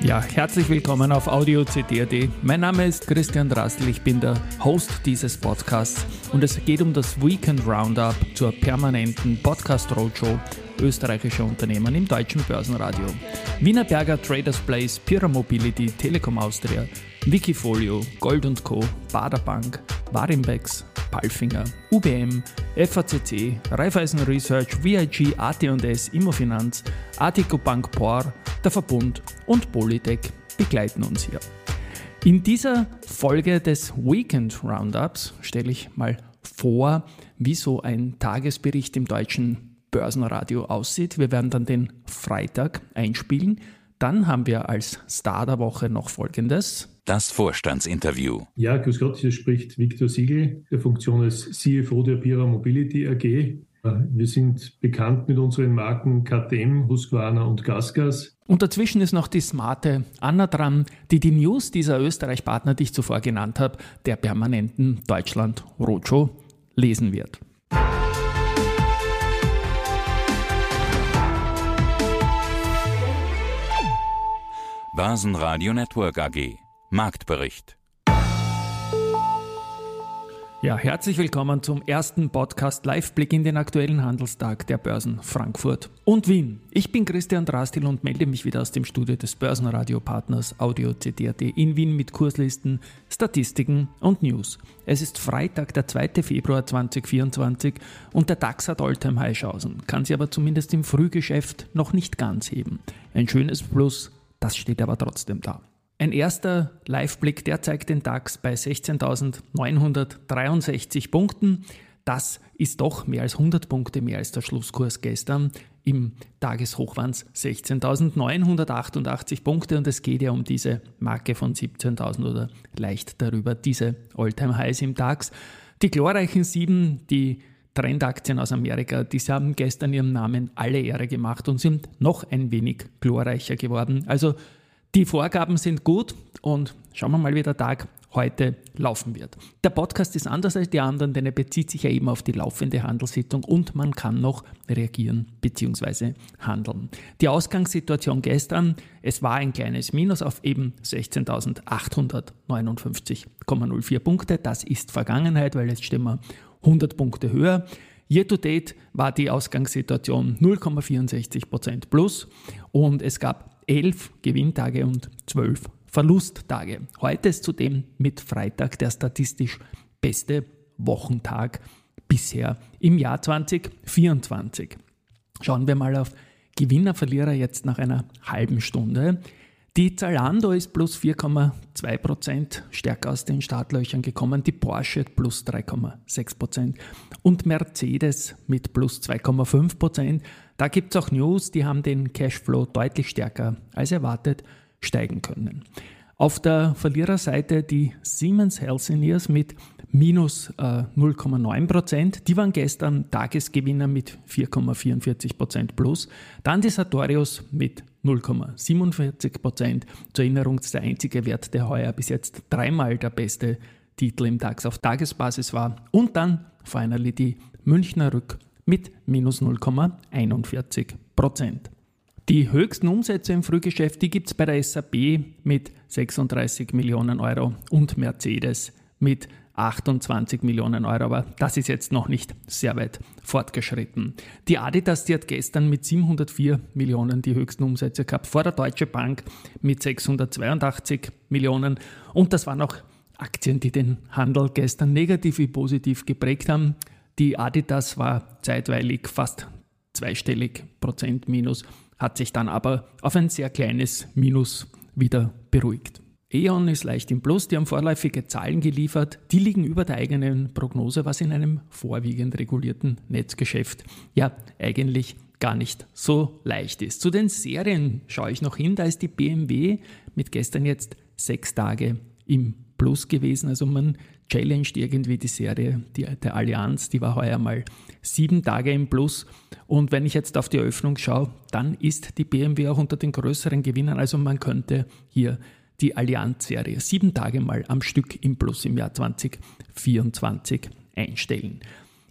Ja, herzlich willkommen auf Audio CD.at. Mein Name ist Christian Drastel, ich bin der Host dieses Podcasts und es geht um das Weekend Roundup zur permanenten Podcast Roadshow österreichischer Unternehmen im deutschen Börsenradio. Wiener Berger Traders Place, Pira Mobility, Telekom Austria, Wikifolio, Gold Co., Baderbank, Warimbex, Palfinger, UBM, FACC, Raiffeisen Research, VIG, AT&S, Immofinanz, Artico Bank Por, der Verbund und Polytech begleiten uns hier. In dieser Folge des Weekend Roundups stelle ich mal vor, wie so ein Tagesbericht im deutschen Börsenradio aussieht. Wir werden dann den Freitag einspielen. Dann haben wir als Star der Woche noch Folgendes. Das Vorstandsinterview. Ja, grüß Gott, hier spricht Viktor Siegel, der Funktion als CFO der Pira Mobility AG. Wir sind bekannt mit unseren Marken KTM, Husqvarna und Gasgas. Und dazwischen ist noch die smarte Anna dran, die die News dieser Österreich-Partner, die ich zuvor genannt habe, der permanenten Deutschland Roadshow lesen wird. Börsenradio Network AG. Marktbericht. Ja, herzlich willkommen zum ersten Podcast Live-Blick in den aktuellen Handelstag der Börsen Frankfurt und Wien. Ich bin Christian Drastil und melde mich wieder aus dem Studio des Börsenradio-Partners Audio CD.at in Wien mit Kurslisten, Statistiken und News. Es ist Freitag, der 2. Februar 2024 und der DAX hat Alltime High Chancen, kann sie aber zumindest im Frühgeschäft noch nicht ganz heben. Ein schönes Plus, das steht aber trotzdem da. Ein erster Live-Blick, der zeigt den DAX bei 16.963 Punkten. Das ist doch mehr als 100 Punkte mehr als der Schlusskurs gestern. Im Tageshoch waren es 16.988 Punkte und es geht ja um diese Marke von 17.000 oder leicht darüber, diese All-Time-Highs im DAX. Die glorreichen sieben, die Trendaktien aus Amerika, die haben gestern ihrem Namen alle Ehre gemacht und sind noch ein wenig glorreicher geworden. Also die Vorgaben sind gut und schauen wir mal, wie der Tag heute laufen wird. Der Podcast ist anders als die anderen, denn er bezieht sich ja eben auf die laufende Handelssitzung und man kann noch reagieren bzw. handeln. Die Ausgangssituation gestern, es war ein kleines Minus auf eben 16.859,04 Punkte. Das ist Vergangenheit, weil jetzt stehen wir 100 Punkte höher. Year to date war die Ausgangssituation 0,64% plus und es gab 11 Gewinntage und 12 Verlusttage. Heute ist zudem mit Freitag der statistisch beste Wochentag bisher im Jahr 2024. Schauen wir mal auf Gewinner, Verlierer jetzt nach einer halben Stunde. Die Zalando ist plus 4,2% stärker aus den Startlöchern gekommen, die Porsche plus 3,6% und Mercedes mit plus 2,5%. Da gibt es auch News, die haben den Cashflow deutlich stärker als erwartet steigen können. Auf der Verliererseite die Siemens Healthineers mit minus äh, 0,9% Die waren gestern Tagesgewinner mit 4,44% plus. Dann die Sartorius mit 0,47% Zur Erinnerung, das ist der einzige Wert, der heuer bis jetzt dreimal der beste Titel im DAX auf Tagesbasis war. Und dann finally die Münchner Rück mit minus 0,41% Die höchsten Umsätze im Frühgeschäft, gibt es bei der SAP mit 36 Millionen Euro und Mercedes mit 28 Millionen Euro, aber das ist jetzt noch nicht sehr weit fortgeschritten. Die Adidas, die hat gestern mit 704 Millionen die höchsten Umsätze gehabt, vor der Deutsche Bank mit 682 Millionen und das waren auch Aktien, die den Handel gestern negativ wie positiv geprägt haben. Die Adidas war zeitweilig fast zweistellig Prozent Minus, hat sich dann aber auf ein sehr kleines Minus wieder beruhigt. E.ON ist leicht im Plus, die haben vorläufige Zahlen geliefert, die liegen über der eigenen Prognose, was in einem vorwiegend regulierten Netzgeschäft ja eigentlich gar nicht so leicht ist. Zu den Serien schaue ich noch hin, da ist die BMW mit gestern jetzt sechs Tage im Plus gewesen, also man challenged irgendwie die Serie die, der Allianz. Die war heuer mal sieben Tage im Plus. Und wenn ich jetzt auf die Eröffnung schaue, dann ist die BMW auch unter den größeren Gewinnern. Also man könnte hier die Allianz-Serie sieben Tage mal am Stück im Plus im Jahr 2024 einstellen.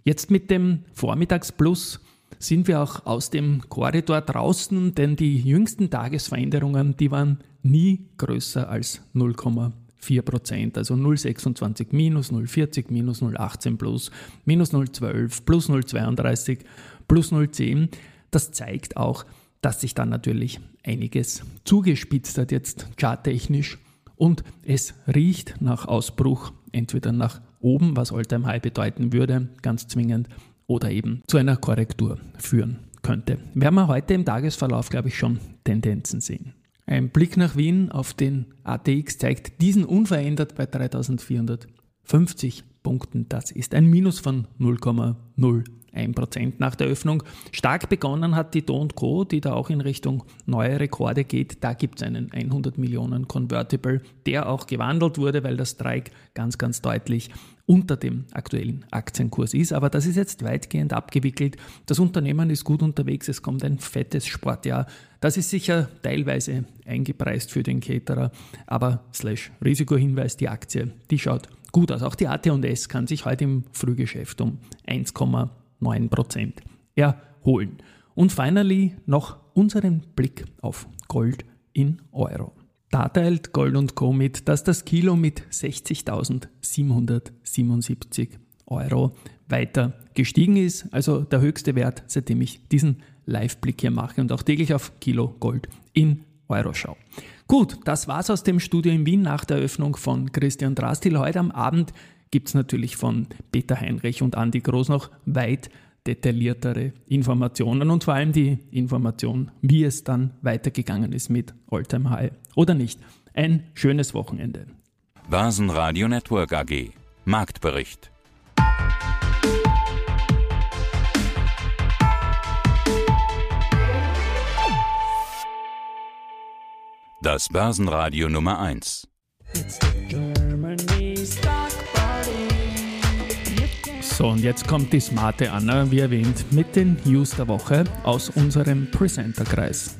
Jetzt mit dem Vormittagsplus sind wir auch aus dem Korridor draußen, denn die jüngsten Tagesveränderungen, die waren nie größer als 0,4 Prozent. Also 0,26 minus, 0,40 minus, 0,18 plus, minus 0,12 plus 0,32 plus 0,10. Das zeigt auch, dass sich dann natürlich einiges zugespitzt hat jetzt charttechnisch und es riecht nach Ausbruch, entweder nach oben, was Alltime High bedeuten würde, ganz zwingend, oder eben zu einer Korrektur führen könnte. Werden wir heute im Tagesverlauf, glaube ich, schon Tendenzen sehen. Ein Blick nach Wien auf den ATX zeigt diesen unverändert bei 3450 Punkten. Das ist ein Minus von 0,0 1% nach der Öffnung. Stark begonnen hat die Do Co., die da auch in Richtung neue Rekorde geht. Da gibt es einen 100 Millionen Convertible, der auch gewandelt wurde, weil der Strike ganz, ganz deutlich unter dem aktuellen Aktienkurs ist. Aber das ist jetzt weitgehend abgewickelt. Das Unternehmen ist gut unterwegs. Es kommt ein fettes Sportjahr. Das ist sicher teilweise eingepreist für den Caterer. Aber slash Risikohinweis, die Aktie, die schaut gut aus. Auch die AT&S kann sich heute im Frühgeschäft um 1,5 9% erholen. Und finally noch unseren Blick auf Gold in Euro. Da teilt Gold Co. mit, dass das Kilo mit 60.777 Euro weiter gestiegen ist. Also der höchste Wert, seitdem ich diesen Live-Blick hier mache und auch täglich auf Kilo Gold in Euro schaue. Gut, das war's aus dem Studio in Wien nach der Eröffnung von Christian Drastil. Heute am Abend gibt es natürlich von Peter Heinrich und Andi Groß noch weit detailliertere Informationen und vor allem die Information, wie es dann weitergegangen ist mit Alltime High oder nicht. Ein schönes Wochenende. Basen Network AG Marktbericht Das Börsenradio Nummer 1 So, und jetzt kommt die smarte Anna, wie erwähnt, mit den News der Woche aus unserem Presenterkreis.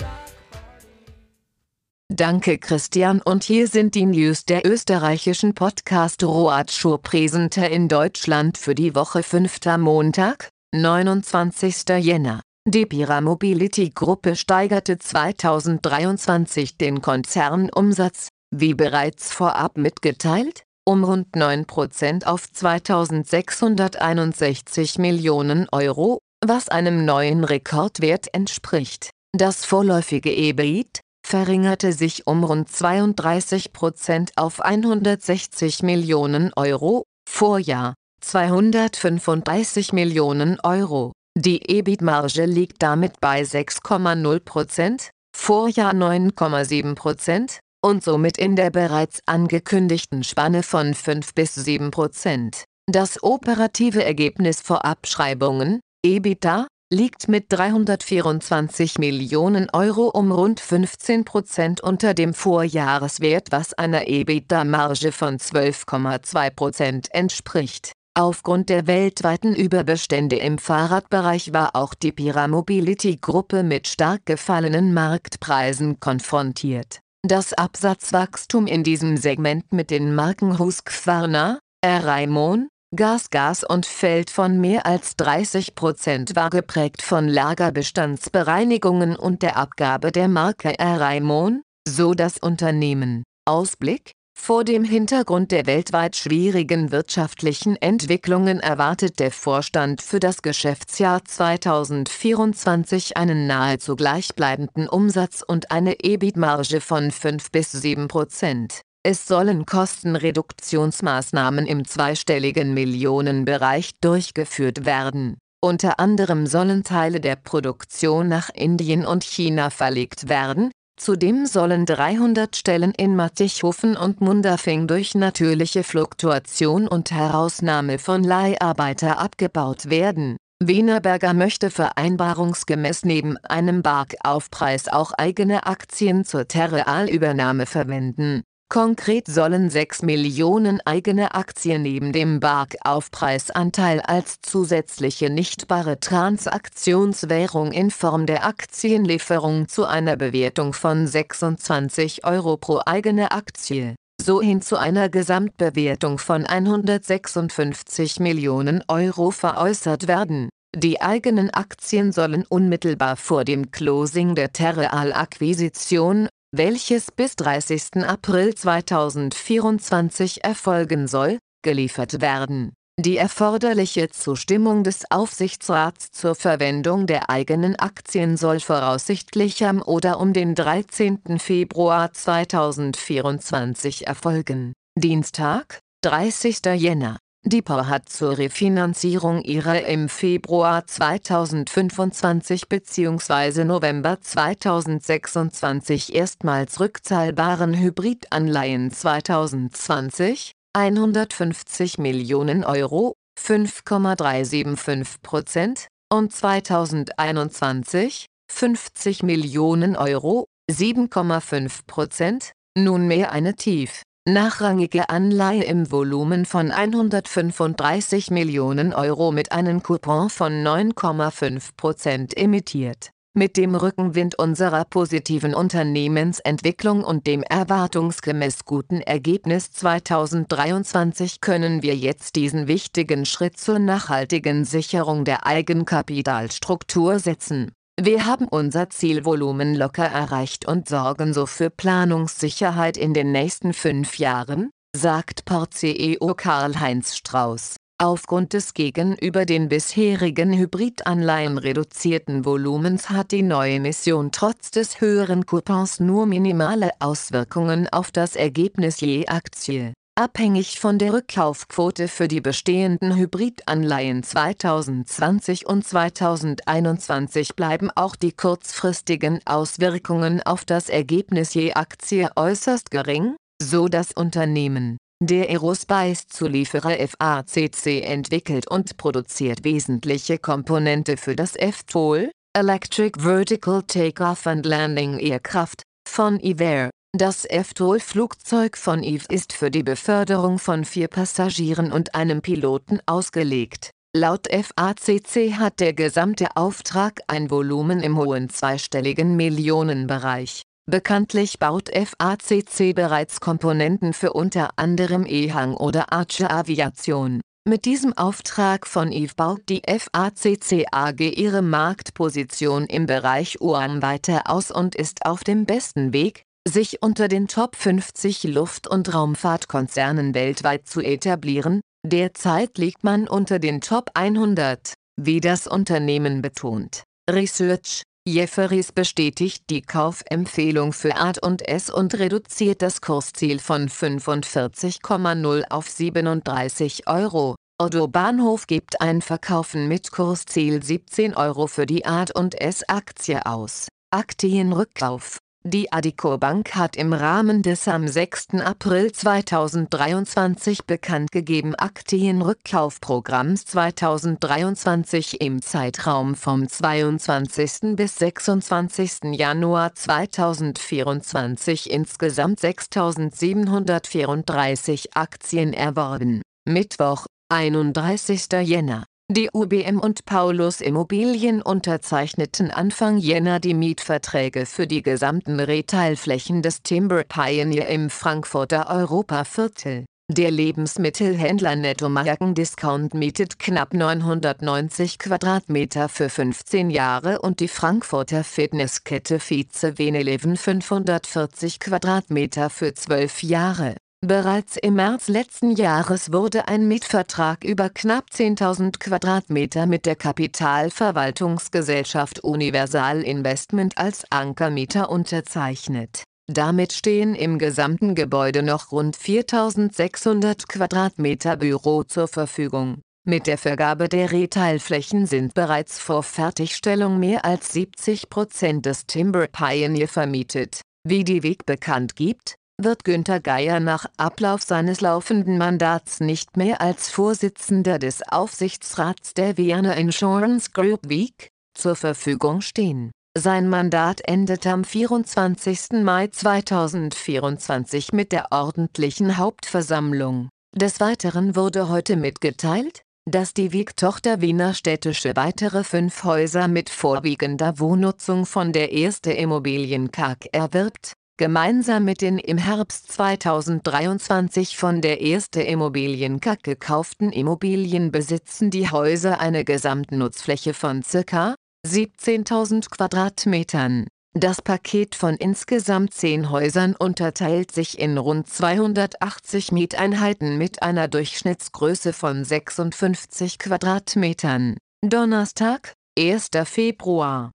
Danke Christian und hier sind die News der österreichischen Podcast Roadshow Präsenter in Deutschland für die Woche 5. Montag, 29. Jänner. Die Pira Mobility Gruppe steigerte 2023 den Konzernumsatz, wie bereits vorab mitgeteilt, um rund 9% auf 2661 Millionen Euro, was einem neuen Rekordwert entspricht. Das vorläufige EBIT verringerte sich um rund 32% auf 160 Millionen Euro, Vorjahr 235 Millionen Euro. Die EBIT-Marge liegt damit bei 6,0%, Vorjahr 9,7%, und somit in der bereits angekündigten Spanne von 5 bis 7 Prozent. Das operative Ergebnis vor Abschreibungen, EBITDA, liegt mit 324 Millionen Euro um rund 15 Prozent unter dem Vorjahreswert, was einer EBITDA-Marge von 12,2 Prozent entspricht. Aufgrund der weltweiten Überbestände im Fahrradbereich war auch die Pira Mobility Gruppe mit stark gefallenen Marktpreisen konfrontiert das Absatzwachstum in diesem Segment mit den Marken Husqvarna, Raimon, Gas Gas und Feld von mehr als 30 Prozent war geprägt von Lagerbestandsbereinigungen und der Abgabe der Marke Raimon, so das Unternehmen. Ausblick vor dem Hintergrund der weltweit schwierigen wirtschaftlichen Entwicklungen erwartet der Vorstand für das Geschäftsjahr 2024 einen nahezu gleichbleibenden Umsatz und eine EBIT-Marge von 5 bis 7 Prozent. Es sollen Kostenreduktionsmaßnahmen im zweistelligen Millionenbereich durchgeführt werden. Unter anderem sollen Teile der Produktion nach Indien und China verlegt werden, Zudem sollen 300 Stellen in Mattighofen und Mundafing durch natürliche Fluktuation und Herausnahme von Leiharbeiter abgebaut werden. Wienerberger möchte vereinbarungsgemäß neben einem Barkaufpreis auch eigene Aktien zur Terrealübernahme verwenden. Konkret sollen 6 Millionen eigene Aktien neben dem Barkaufpreisanteil als zusätzliche nichtbare Transaktionswährung in Form der Aktienlieferung zu einer Bewertung von 26 Euro pro eigene Aktie, so hin zu einer Gesamtbewertung von 156 Millionen Euro veräußert werden. Die eigenen Aktien sollen unmittelbar vor dem Closing der Terreal-Akquisition welches bis 30. April 2024 erfolgen soll, geliefert werden. Die erforderliche Zustimmung des Aufsichtsrats zur Verwendung der eigenen Aktien soll voraussichtlich am oder um den 13. Februar 2024 erfolgen. Dienstag, 30. Jänner DIPA hat zur Refinanzierung ihrer im Februar 2025 bzw. November 2026 erstmals rückzahlbaren Hybridanleihen 2020 150 Millionen Euro (5,375 Prozent) und 2021 50 Millionen Euro (7,5 Prozent) nunmehr eine tief nachrangige Anleihe im Volumen von 135 Millionen Euro mit einem Coupon von 9,5% emittiert. Mit dem Rückenwind unserer positiven Unternehmensentwicklung und dem erwartungsgemäß guten Ergebnis 2023 können wir jetzt diesen wichtigen Schritt zur nachhaltigen Sicherung der Eigenkapitalstruktur setzen wir haben unser Zielvolumen locker erreicht und sorgen so für Planungssicherheit in den nächsten fünf Jahren, sagt Port-CEO Karl-Heinz Strauß. Aufgrund des gegenüber den bisherigen Hybridanleihen reduzierten Volumens hat die neue Mission trotz des höheren Coupons nur minimale Auswirkungen auf das Ergebnis je Aktie Abhängig von der Rückkaufquote für die bestehenden Hybridanleihen 2020 und 2021 bleiben auch die kurzfristigen Auswirkungen auf das Ergebnis je Aktie äußerst gering, so das Unternehmen. Der Aerospace-Zulieferer FACC entwickelt und produziert wesentliche Komponente für das FTOL, Electric Vertical Takeoff and Landing Aircraft, von Iver das FTOL-Flugzeug von Eve ist für die Beförderung von vier Passagieren und einem Piloten ausgelegt. Laut FACC hat der gesamte Auftrag ein Volumen im hohen zweistelligen Millionenbereich. Bekanntlich baut FACC bereits Komponenten für unter anderem EHang oder Archer Aviation. Mit diesem Auftrag von Eve baut die FACC AG ihre Marktposition im Bereich UAM weiter aus und ist auf dem besten Weg, sich unter den Top 50 Luft- und Raumfahrtkonzernen weltweit zu etablieren, derzeit liegt man unter den Top 100, wie das Unternehmen betont. Research Jefferies bestätigt die Kaufempfehlung für A&S und reduziert das Kursziel von 45,0 auf 37 Euro. Otto Bahnhof gibt ein Verkaufen mit Kursziel 17 Euro für die A&S-Aktie aus. Aktienrückkauf die Adico Bank hat im Rahmen des am 6. April 2023 bekanntgegeben Aktienrückkaufprogramms 2023 im Zeitraum vom 22. bis 26. Januar 2024 insgesamt 6.734 Aktien erworben. Mittwoch, 31. Jänner die UBM und Paulus Immobilien unterzeichneten Anfang Jänner die Mietverträge für die gesamten Retailflächen des Timber Pioneer im Frankfurter Europaviertel. Der Lebensmittelhändler Netto Discount mietet knapp 990 Quadratmeter für 15 Jahre und die Frankfurter Fitnesskette Vize Veneleven 540 Quadratmeter für 12 Jahre Bereits im März letzten Jahres wurde ein Mietvertrag über knapp 10.000 Quadratmeter mit der Kapitalverwaltungsgesellschaft Universal Investment als Ankermieter unterzeichnet. Damit stehen im gesamten Gebäude noch rund 4.600 Quadratmeter Büro zur Verfügung. Mit der Vergabe der Retailflächen sind bereits vor Fertigstellung mehr als 70 Prozent des Timber Pioneer vermietet. Wie die Weg bekannt gibt, wird Günter Geier nach Ablauf seines laufenden Mandats nicht mehr als Vorsitzender des Aufsichtsrats der Vienna Insurance Group Week zur Verfügung stehen. Sein Mandat endet am 24. Mai 2024 mit der ordentlichen Hauptversammlung. Des Weiteren wurde heute mitgeteilt, dass die Wieg-Tochter Wiener Städtische weitere fünf Häuser mit vorwiegender Wohnnutzung von der Erste Immobilien KG erwirbt, gemeinsam mit den im Herbst 2023 von der Erste Immobilien KG gekauften Immobilien besitzen die Häuser eine Gesamtnutzfläche von ca. 17.000 Quadratmetern. Das Paket von insgesamt zehn Häusern unterteilt sich in rund 280 Mieteinheiten mit einer Durchschnittsgröße von 56 Quadratmetern. Donnerstag, 1. Februar.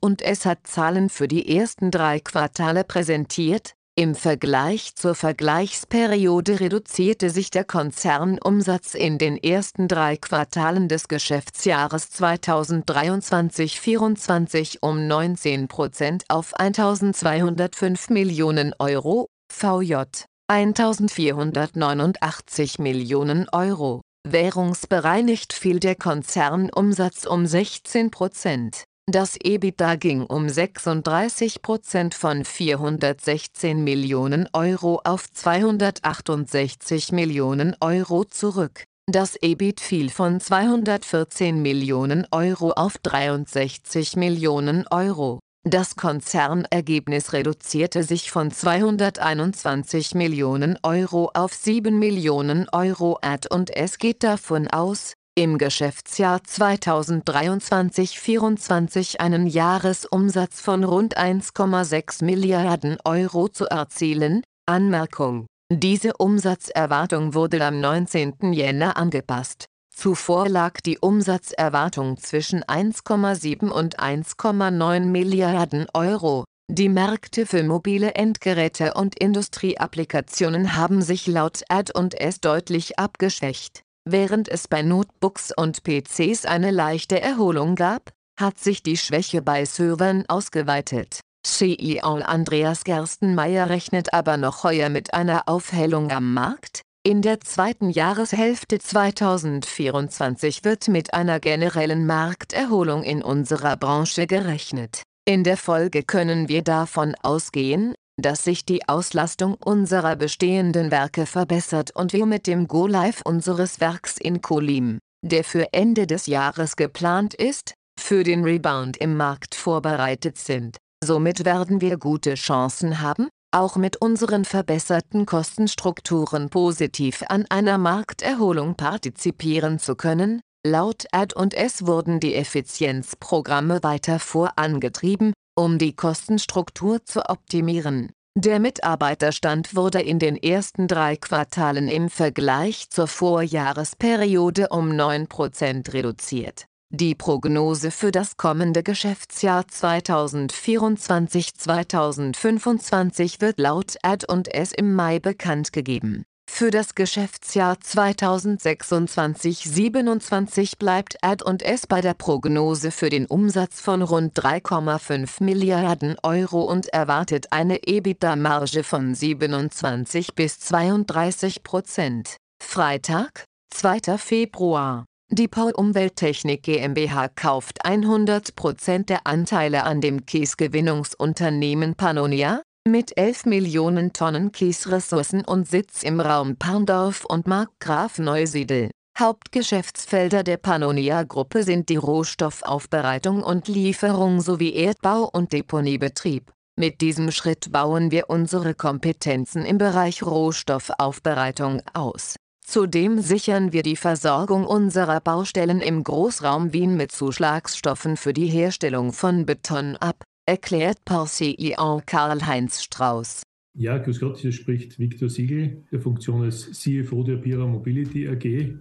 Und S hat Zahlen für die ersten drei Quartale präsentiert, im Vergleich zur Vergleichsperiode reduzierte sich der Konzernumsatz in den ersten drei Quartalen des Geschäftsjahres 2023/24 um 19 Prozent auf 1.205 Millionen Euro, VJ 1.489 Millionen Euro. Währungsbereinigt fiel der Konzernumsatz um 16 Prozent das EBITDA ging um 36 Prozent von 416 Millionen Euro auf 268 Millionen Euro zurück. Das EBIT fiel von 214 Millionen Euro auf 63 Millionen Euro. Das Konzernergebnis reduzierte sich von 221 Millionen Euro auf 7 Millionen Euro Ad und es geht davon aus, im Geschäftsjahr 2023/24 einen Jahresumsatz von rund 1,6 Milliarden Euro zu erzielen. Anmerkung: Diese Umsatzerwartung wurde am 19. Jänner angepasst. Zuvor lag die Umsatzerwartung zwischen 1,7 und 1,9 Milliarden Euro. Die Märkte für mobile Endgeräte und Industrieapplikationen haben sich laut Ad&S deutlich abgeschwächt Während es bei Notebooks und PCs eine leichte Erholung gab, hat sich die Schwäche bei Servern ausgeweitet. CEO Andreas Gerstenmeier rechnet aber noch heuer mit einer Aufhellung am Markt. In der zweiten Jahreshälfte 2024 wird mit einer generellen Markterholung in unserer Branche gerechnet. In der Folge können wir davon ausgehen, dass sich die Auslastung unserer bestehenden Werke verbessert und wir mit dem Go-Live unseres Werks in Kolim, der für Ende des Jahres geplant ist, für den Rebound im Markt vorbereitet sind. Somit werden wir gute Chancen haben, auch mit unseren verbesserten Kostenstrukturen positiv an einer Markterholung partizipieren zu können. Laut Ad&S wurden die Effizienzprogramme weiter vorangetrieben, um die Kostenstruktur zu optimieren. Der Mitarbeiterstand wurde in den ersten drei Quartalen im Vergleich zur Vorjahresperiode um 9% reduziert. Die Prognose für das kommende Geschäftsjahr 2024/2025 wird laut Ad&S im Mai bekannt gegeben für das Geschäftsjahr 2026/27 bleibt Ad&S bei der Prognose für den Umsatz von rund 3,5 Milliarden Euro und erwartet eine EBITDA-Marge von 27 bis 32 Prozent. Freitag, 2. Februar. Die Pau Umwelttechnik GmbH kauft 100 Prozent der Anteile an dem Kiesgewinnungsunternehmen Pannonia, mit 11 Millionen Tonnen Kiesressourcen und Sitz im Raum Parndorf und Markgraf Neusiedl. Hauptgeschäftsfelder der Pannonia-Gruppe sind die Rohstoffaufbereitung und Lieferung sowie Erdbau und Deponiebetrieb. Mit diesem Schritt bauen wir unsere Kompetenzen im Bereich Rohstoffaufbereitung aus. Zudem sichern wir die Versorgung unserer Baustellen im Großraum Wien mit Zuschlagsstoffen für die Herstellung von Beton ab erklärt Pau-CEO Karl-Heinz Strauß. Ja, grüß Gott, hier spricht Viktor Siegel, der Funktion als CFO der Pira Mobility AG.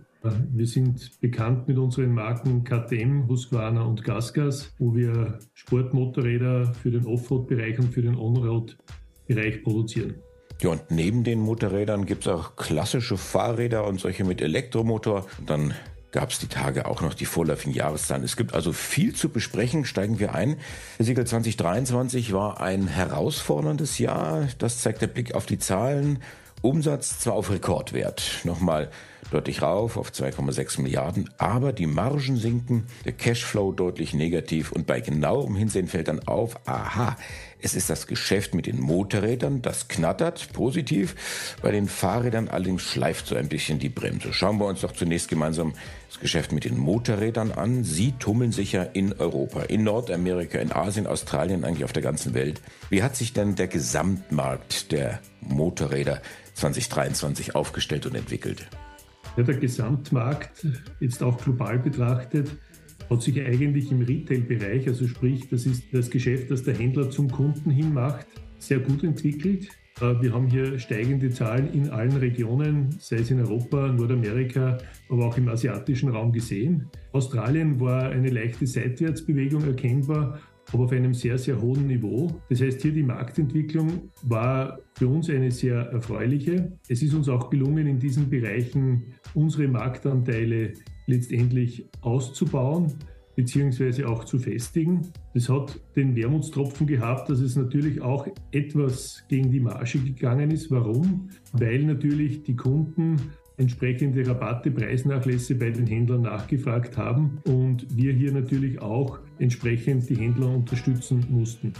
Wir sind bekannt mit unseren Marken KTM, Husqvarna und Gasgas, wo wir Sportmotorräder für den Offroad-Bereich und für den On-Road-Bereich produzieren. Ja, und neben den Motorrädern gibt es auch klassische Fahrräder und solche mit Elektromotor. Und dann gab es die Tage auch noch die vorläufigen Jahreszahlen. Es gibt also viel zu besprechen. Steigen wir ein. Herr Siegel, 2023 war ein herausforderndes Jahr. Das zeigt der Blick auf die Zahlen. Umsatz zwar auf Rekordwert, nochmal deutlich rauf auf 2,6 Milliarden, aber die Margen sinken, der Cashflow deutlich negativ und bei genauem Hinsehen fällt dann auf, aha, es ist das Geschäft mit den Motorrädern, das knattert positiv, bei den Fahrrädern allerdings schleift so ein bisschen die Bremse. Schauen wir uns doch zunächst gemeinsam das Geschäft mit den Motorrädern an. Sie tummeln sich ja in Europa, in Nordamerika, in Asien, Australien, eigentlich auf der ganzen Welt. Wie hat sich denn der Gesamtmarkt der Motorräder 2023 aufgestellt und entwickelt? Ja, der Gesamtmarkt, jetzt auch global betrachtet, hat sich eigentlich im Retail-Bereich, also sprich, das ist das Geschäft, das der Händler zum Kunden hin macht, sehr gut entwickelt. Äh, wir haben hier steigende Zahlen in allen Regionen, sei es in Europa, Nordamerika, aber auch im asiatischen Raum gesehen. Australien war eine leichte Seitwärtsbewegung erkennbar, aber auf einem sehr, sehr hohen Niveau. Das heißt, hier die Marktentwicklung war für uns eine sehr erfreuliche. Es ist uns auch gelungen, in diesen Bereichen unsere Marktanteile letztendlich auszubauen beziehungsweise auch zu festigen. Das hat den Wermutstropfen gehabt, dass es natürlich auch etwas gegen die Marge gegangen ist. Warum? Weil natürlich die Kunden entsprechende Rabatte, Preisnachlässe bei den Händlern nachgefragt haben und wir hier natürlich auch entsprechend die Händler unterstützen mussten.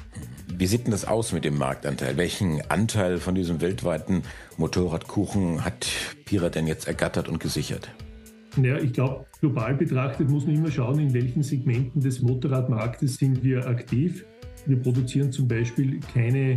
Wie sieht denn das aus mit dem Marktanteil? Welchen Anteil von diesem weltweiten Motorradkuchen hat Pira denn jetzt ergattert und gesichert? Naja, ich glaube, global betrachtet muss man immer schauen, in welchen Segmenten des Motorradmarktes sind wir aktiv. Wir produzieren zum Beispiel keine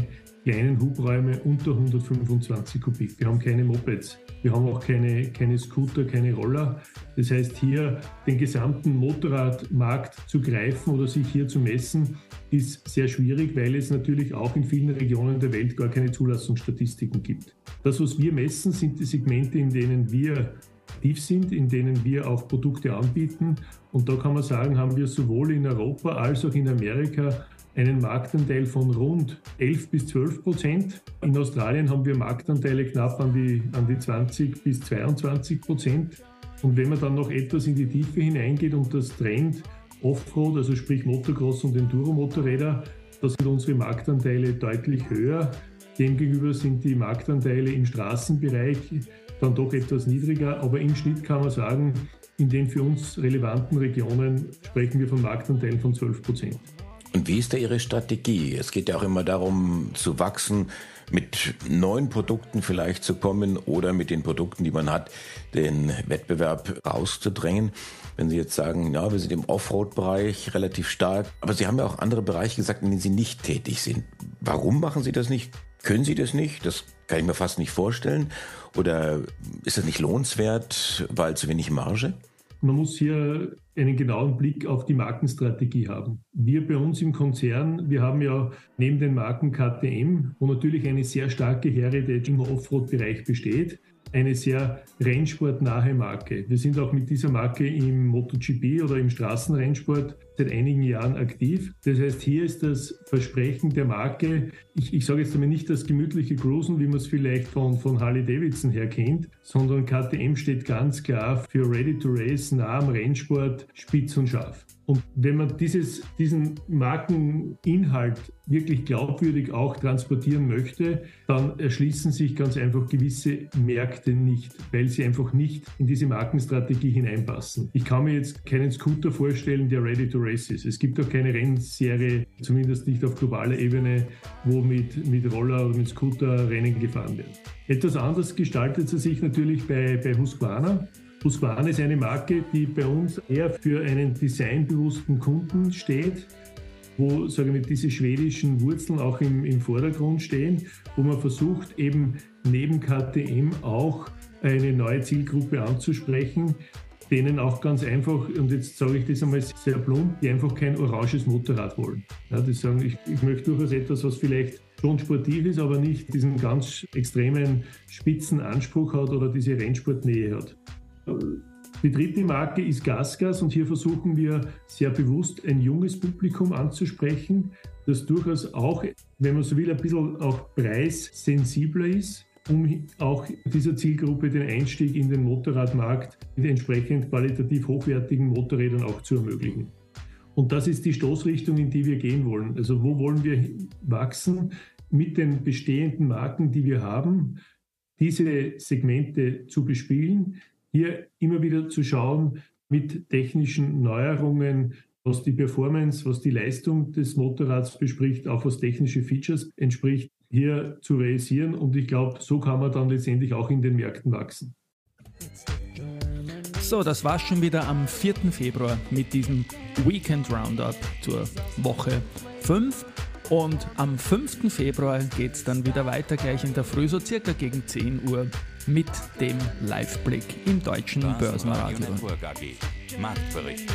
kleinen Hubräume unter 125 Kubik. Wir haben keine Mopeds. Wir haben auch keine, keine Scooter, keine Roller. Das heißt, hier den gesamten Motorradmarkt zu greifen oder sich hier zu messen, ist sehr schwierig, weil es natürlich auch in vielen Regionen der Welt gar keine Zulassungsstatistiken gibt. Das, was wir messen, sind die Segmente, in denen wir aktiv sind, in denen wir auch Produkte anbieten. Und da kann man sagen, haben wir sowohl in Europa als auch in Amerika einen Marktanteil von rund 11 bis 12 Prozent. In Australien haben wir Marktanteile knapp an die, an die 20 bis 22 Prozent. Und wenn man dann noch etwas in die Tiefe hineingeht und das Trend Offroad, also sprich Motocross und Enduro-Motorräder, da sind unsere Marktanteile deutlich höher. Demgegenüber sind die Marktanteile im Straßenbereich dann doch etwas niedriger, aber im Schnitt kann man sagen, in den für uns relevanten Regionen sprechen wir von Marktanteilen von 12 Prozent. Und wie ist da Ihre Strategie? Es geht ja auch immer darum, zu wachsen, mit neuen Produkten vielleicht zu kommen oder mit den Produkten, die man hat, den Wettbewerb rauszudrängen. Wenn Sie jetzt sagen, ja, wir sind im Offroad-Bereich relativ stark, aber Sie haben ja auch andere Bereiche gesagt, in denen Sie nicht tätig sind. Warum machen Sie das nicht? Können Sie das nicht? Das kann ich mir fast nicht vorstellen. Oder ist das nicht lohnenswert, weil zu wenig Marge? Man muss hier einen genauen Blick auf die Markenstrategie haben. Wir bei uns im Konzern, wir haben ja neben den Marken KTM, wo natürlich eine sehr starke Heritage im Offroad-Bereich besteht, eine sehr rennsportnahe Marke. Wir sind auch mit dieser Marke im MotoGP oder im Straßenrennsport seit einigen Jahren aktiv. Das heißt, hier ist das Versprechen der Marke, ich, ich sage jetzt einmal nicht das gemütliche Cruisen, wie man es vielleicht von, von Harley Davidson her kennt, sondern KTM steht ganz klar für Ready to Race, nah am Rennsport, spitz und scharf. Und wenn man dieses, diesen Markeninhalt wirklich glaubwürdig auch transportieren möchte, dann erschließen sich ganz einfach gewisse Märkte nicht, weil sie einfach nicht in diese Markenstrategie hineinpassen. Ich kann mir jetzt keinen Scooter vorstellen, der ready to race ist. Es gibt auch keine Rennserie, zumindest nicht auf globaler Ebene, wo mit, mit Roller oder mit Scooter Rennen gefahren werden. Etwas anders gestaltet es sich natürlich bei, bei Husqvarna. Husqvarna ist eine Marke, die bei uns eher für einen designbewussten Kunden steht, wo sagen wir, diese schwedischen Wurzeln auch im, im Vordergrund stehen, wo man versucht, eben neben KTM auch eine neue Zielgruppe anzusprechen, denen auch ganz einfach, und jetzt sage ich das einmal sehr plump, die einfach kein oranges Motorrad wollen. Ja, die sagen, ich, ich möchte durchaus etwas, was vielleicht schon sportiv ist, aber nicht diesen ganz extremen spitzen Anspruch hat oder diese Rennsportnähe hat. Die dritte Marke ist Gasgas und hier versuchen wir sehr bewusst ein junges Publikum anzusprechen, das durchaus auch, wenn man so will, ein bisschen auch preissensibler ist, um auch dieser Zielgruppe den Einstieg in den Motorradmarkt mit entsprechend qualitativ hochwertigen Motorrädern auch zu ermöglichen. Und das ist die Stoßrichtung, in die wir gehen wollen. Also wo wollen wir wachsen mit den bestehenden Marken, die wir haben? diese Segmente zu bespielen, hier immer wieder zu schauen mit technischen Neuerungen, was die Performance, was die Leistung des Motorrads bespricht, auch was technische Features entspricht, hier zu realisieren. Und ich glaube, so kann man dann letztendlich auch in den Märkten wachsen. So, das war's schon wieder am 4. Februar mit diesem Weekend Roundup zur Woche 5. Und am 5. Februar geht es dann wieder weiter, gleich in der Früh, so circa gegen 10 Uhr, mit dem Live-Blick im deutschen Börsenradio. Marktbericht.